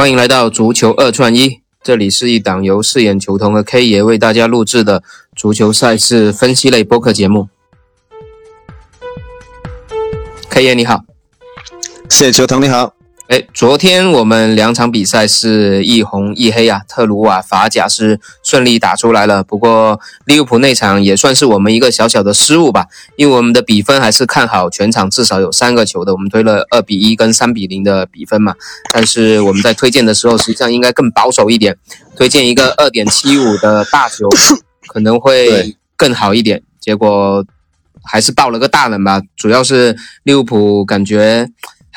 欢迎来到足球二串一，这里是一档由饰演球童和 K 爷为大家录制的足球赛事分析类播客节目。K 爷你好，谢谢球童你好。哎，昨天我们两场比赛是一红一黑啊，特鲁瓦、法甲是顺利打出来了。不过利物浦那场也算是我们一个小小的失误吧，因为我们的比分还是看好全场至少有三个球的，我们推了二比一跟三比零的比分嘛。但是我们在推荐的时候，实际上应该更保守一点，推荐一个二点七五的大球可能会更好一点。结果还是爆了个大冷吧，主要是利物浦感觉。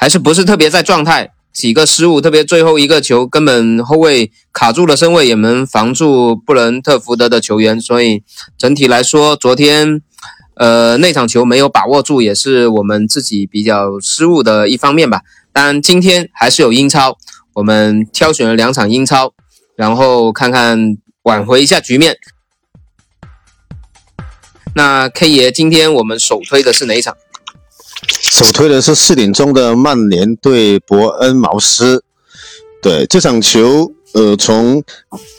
还是不是特别在状态，几个失误，特别最后一个球根本后卫卡住了身位，也能防住布伦特福德的球员，所以整体来说，昨天呃那场球没有把握住，也是我们自己比较失误的一方面吧。当然今天还是有英超，我们挑选了两场英超，然后看看挽回一下局面。那 K 爷，今天我们首推的是哪一场？首推的是四点钟的曼联对伯恩茅斯。对这场球，呃，从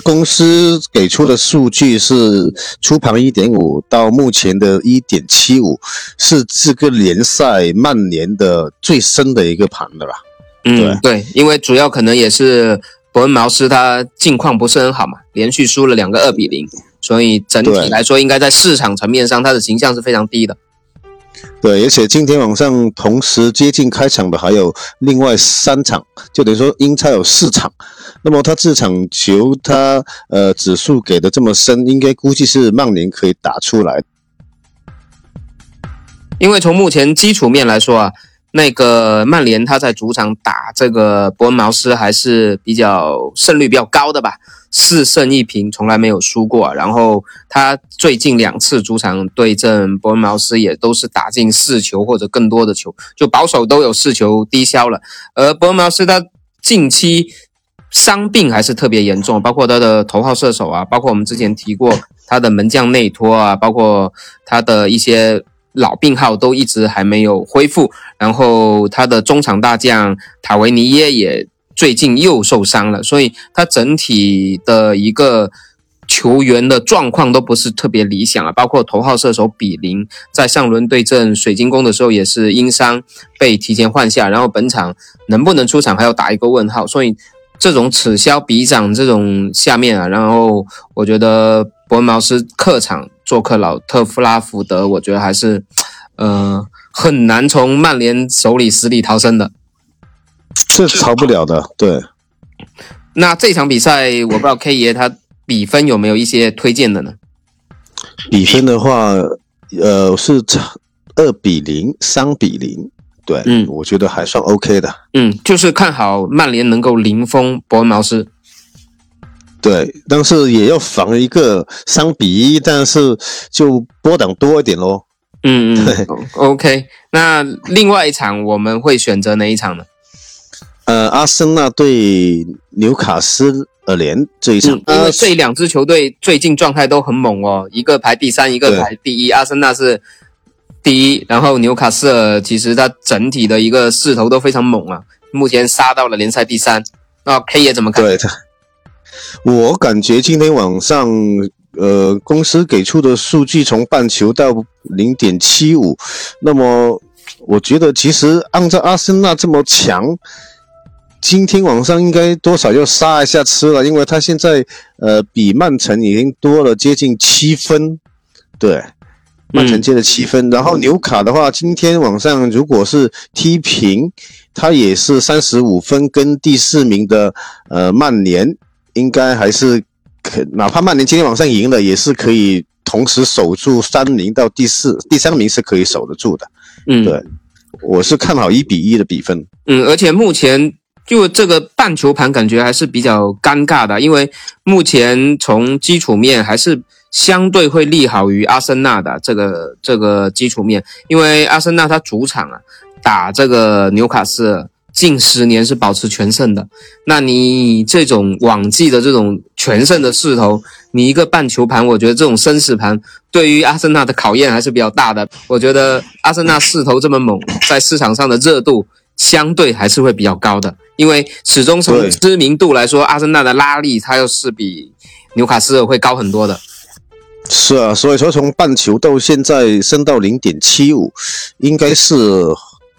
公司给出的数据是初盘一点五到目前的一点七五，是这个联赛曼联的最深的一个盘的吧。嗯，对，因为主要可能也是伯恩茅斯他近况不是很好嘛，连续输了两个二比零，所以整体来说，应该在市场层面上，他的形象是非常低的。对，而且今天晚上同时接近开场的还有另外三场，就等于说英超有四场。那么他这场球，他呃指数给的这么深，应该估计是曼联可以打出来。因为从目前基础面来说啊。那个曼联他在主场打这个伯恩茅斯还是比较胜率比较高的吧，四胜一平，从来没有输过。然后他最近两次主场对阵伯恩茅斯也都是打进四球或者更多的球，就保守都有四球低消了。而伯恩茅斯他近期伤病还是特别严重，包括他的头号射手啊，包括我们之前提过他的门将内托啊，包括他的一些。老病号都一直还没有恢复，然后他的中场大将塔维尼耶也最近又受伤了，所以他整体的一个球员的状况都不是特别理想啊。包括头号射手比林在上轮对阵水晶宫的时候也是因伤被提前换下，然后本场能不能出场还要打一个问号。所以这种此消彼长这种下面啊，然后我觉得伯恩茅斯客场。做客老特夫拉福德，我觉得还是，呃，很难从曼联手里死里逃生的，是逃不了的。对，那这场比赛，我不知道 K 爷他比分有没有一些推荐的呢？比分的话，呃，是二比零、三比零，对，嗯，我觉得还算 OK 的。嗯，就是看好曼联能够零封伯恩茅斯。对，但是也要防一个三比一，但是就波挡多一点咯。嗯嗯对，OK。那另外一场我们会选择哪一场呢？呃，阿森纳对纽卡斯尔联这一场，因为这两支球队最近状态都很猛哦，一个排第三，一个排第一。阿森纳是第一，然后纽卡斯尔其实它整体的一个势头都非常猛啊，目前杀到了联赛第三。那 K 也怎么看？对的。我感觉今天晚上，呃，公司给出的数据从半球到零点七五，那么我觉得其实按照阿森纳这么强，今天晚上应该多少要杀一下吃了，因为他现在呃比曼城已经多了接近七分，对，曼城接了七分，然后纽卡的话，今天晚上如果是踢平，他也是三十五分，跟第四名的呃曼联。应该还是可，哪怕曼联今天晚上赢了，也是可以同时守住三名到第四、第三名是可以守得住的。嗯，对，我是看好一比一的比分。嗯，而且目前就这个半球盘感觉还是比较尴尬的，因为目前从基础面还是相对会利好于阿森纳的这个这个基础面，因为阿森纳它主场啊打这个纽卡斯尔。近十年是保持全胜的，那你这种往绩的这种全胜的势头，你一个半球盘，我觉得这种生死盘对于阿森纳的考验还是比较大的。我觉得阿森纳势头这么猛，在市场上的热度相对还是会比较高的，因为始终从知名度来说，阿森纳的拉力它又是比纽卡斯尔会高很多的。是啊，所以说从半球到现在升到零点七五，应该是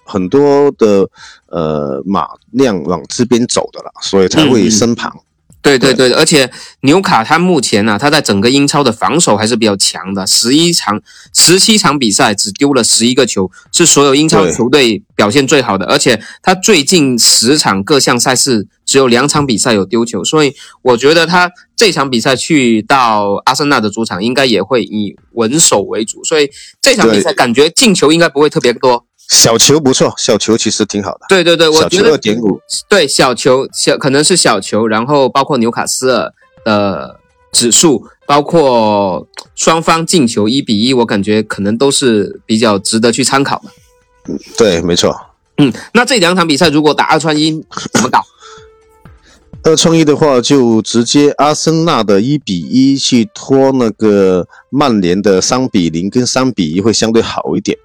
很多的呃马量往这边走的了，所以才会升盘。对对对，而且纽卡他目前呢，他在整个英超的防守还是比较强的，十一场、十七场比赛只丢了十一个球，是所有英超球队表现最好的。而且他最近十场各项赛事只有两场比赛有丢球，所以我觉得他这场比赛去到阿森纳的主场，应该也会以稳守为主，所以这场比赛感觉进球应该不会特别多。小球不错，小球其实挺好的。对对对，我觉得二点五，对小球小可能是小球，然后包括纽卡斯尔的指数，包括双方进球一比一，我感觉可能都是比较值得去参考的。嗯，对，没错。嗯，那这两场比赛如果打二串一怎么搞？二串一的话，就直接阿森纳的一比一去拖那个曼联的三比零跟三比一，会相对好一点。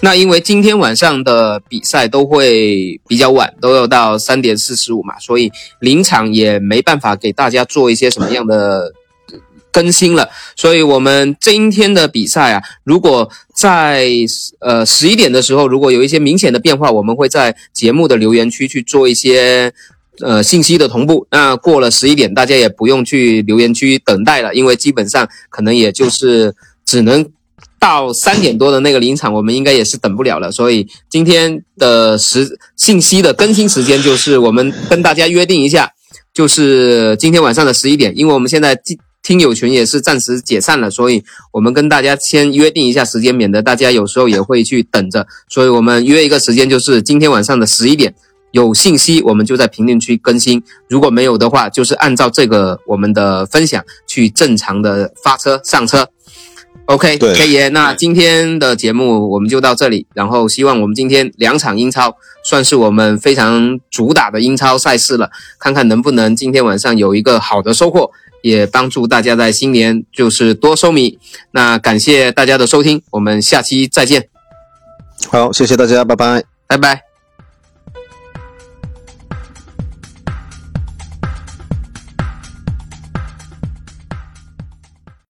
那因为今天晚上的比赛都会比较晚，都要到三点四十五嘛，所以临场也没办法给大家做一些什么样的更新了。所以我们今天的比赛啊，如果在呃十一点的时候，如果有一些明显的变化，我们会在节目的留言区去做一些呃信息的同步。那过了十一点，大家也不用去留言区等待了，因为基本上可能也就是只能。到三点多的那个临场，我们应该也是等不了了，所以今天的时信息的更新时间就是我们跟大家约定一下，就是今天晚上的十一点，因为我们现在听听友群也是暂时解散了，所以我们跟大家先约定一下时间，免得大家有时候也会去等着，所以我们约一个时间，就是今天晚上的十一点，有信息我们就在评论区更新，如果没有的话，就是按照这个我们的分享去正常的发车上车。OK，可以。那今天的节目我们就到这里，然后希望我们今天两场英超算是我们非常主打的英超赛事了，看看能不能今天晚上有一个好的收获，也帮助大家在新年就是多收米。那感谢大家的收听，我们下期再见。好，谢谢大家，拜拜，拜拜。